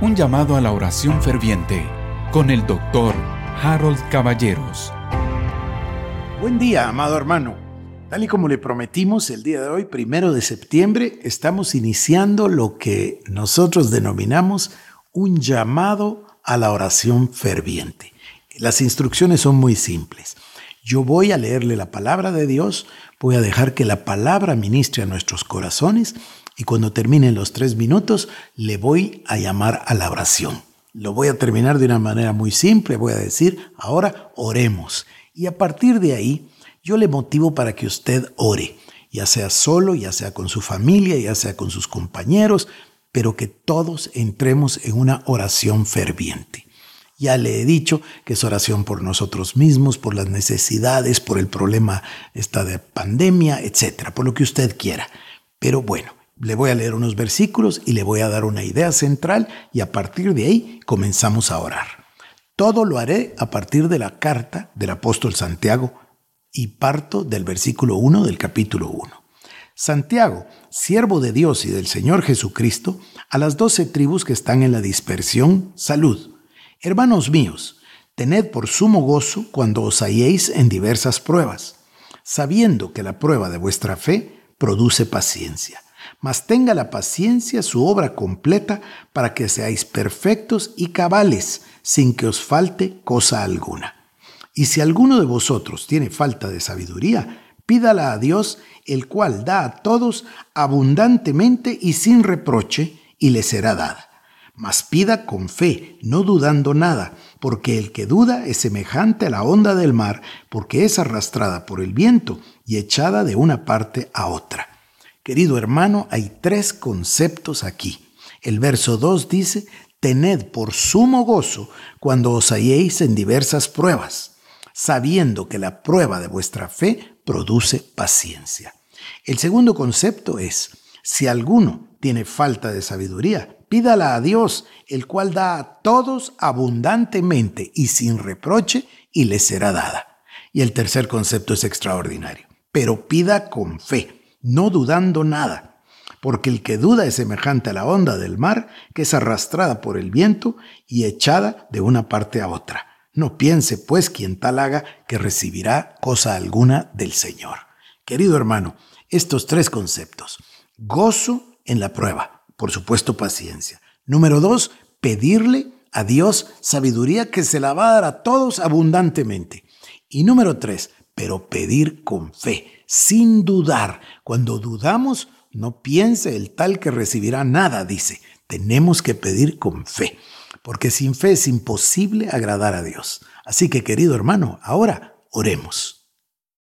Un llamado a la oración ferviente con el doctor Harold Caballeros. Buen día, amado hermano. Tal y como le prometimos el día de hoy, primero de septiembre, estamos iniciando lo que nosotros denominamos un llamado a la oración ferviente. Las instrucciones son muy simples. Yo voy a leerle la palabra de Dios, voy a dejar que la palabra ministre a nuestros corazones y cuando terminen los tres minutos le voy a llamar a la oración. Lo voy a terminar de una manera muy simple, voy a decir, ahora oremos. Y a partir de ahí, yo le motivo para que usted ore, ya sea solo, ya sea con su familia, ya sea con sus compañeros, pero que todos entremos en una oración ferviente. Ya le he dicho que es oración por nosotros mismos, por las necesidades, por el problema esta de pandemia, etcétera, por lo que usted quiera. Pero bueno, le voy a leer unos versículos y le voy a dar una idea central y a partir de ahí comenzamos a orar. Todo lo haré a partir de la carta del apóstol Santiago y parto del versículo 1 del capítulo 1. Santiago, siervo de Dios y del Señor Jesucristo, a las doce tribus que están en la dispersión, salud. Hermanos míos, tened por sumo gozo cuando os halléis en diversas pruebas, sabiendo que la prueba de vuestra fe produce paciencia. Mas tenga la paciencia su obra completa para que seáis perfectos y cabales, sin que os falte cosa alguna. Y si alguno de vosotros tiene falta de sabiduría, pídala a Dios, el cual da a todos abundantemente y sin reproche, y le será dada mas pida con fe, no dudando nada, porque el que duda es semejante a la onda del mar, porque es arrastrada por el viento y echada de una parte a otra. Querido hermano, hay tres conceptos aquí. El verso 2 dice, tened por sumo gozo cuando os halléis en diversas pruebas, sabiendo que la prueba de vuestra fe produce paciencia. El segundo concepto es, si alguno tiene falta de sabiduría, pídala a Dios, el cual da a todos abundantemente y sin reproche, y le será dada. Y el tercer concepto es extraordinario. Pero pida con fe, no dudando nada, porque el que duda es semejante a la onda del mar, que es arrastrada por el viento y echada de una parte a otra. No piense, pues, quien tal haga, que recibirá cosa alguna del Señor. Querido hermano, estos tres conceptos, gozo en la prueba, por supuesto, paciencia. Número dos, pedirle a Dios sabiduría que se la va a dar a todos abundantemente. Y número tres, pero pedir con fe, sin dudar. Cuando dudamos, no piense el tal que recibirá nada, dice. Tenemos que pedir con fe, porque sin fe es imposible agradar a Dios. Así que, querido hermano, ahora oremos.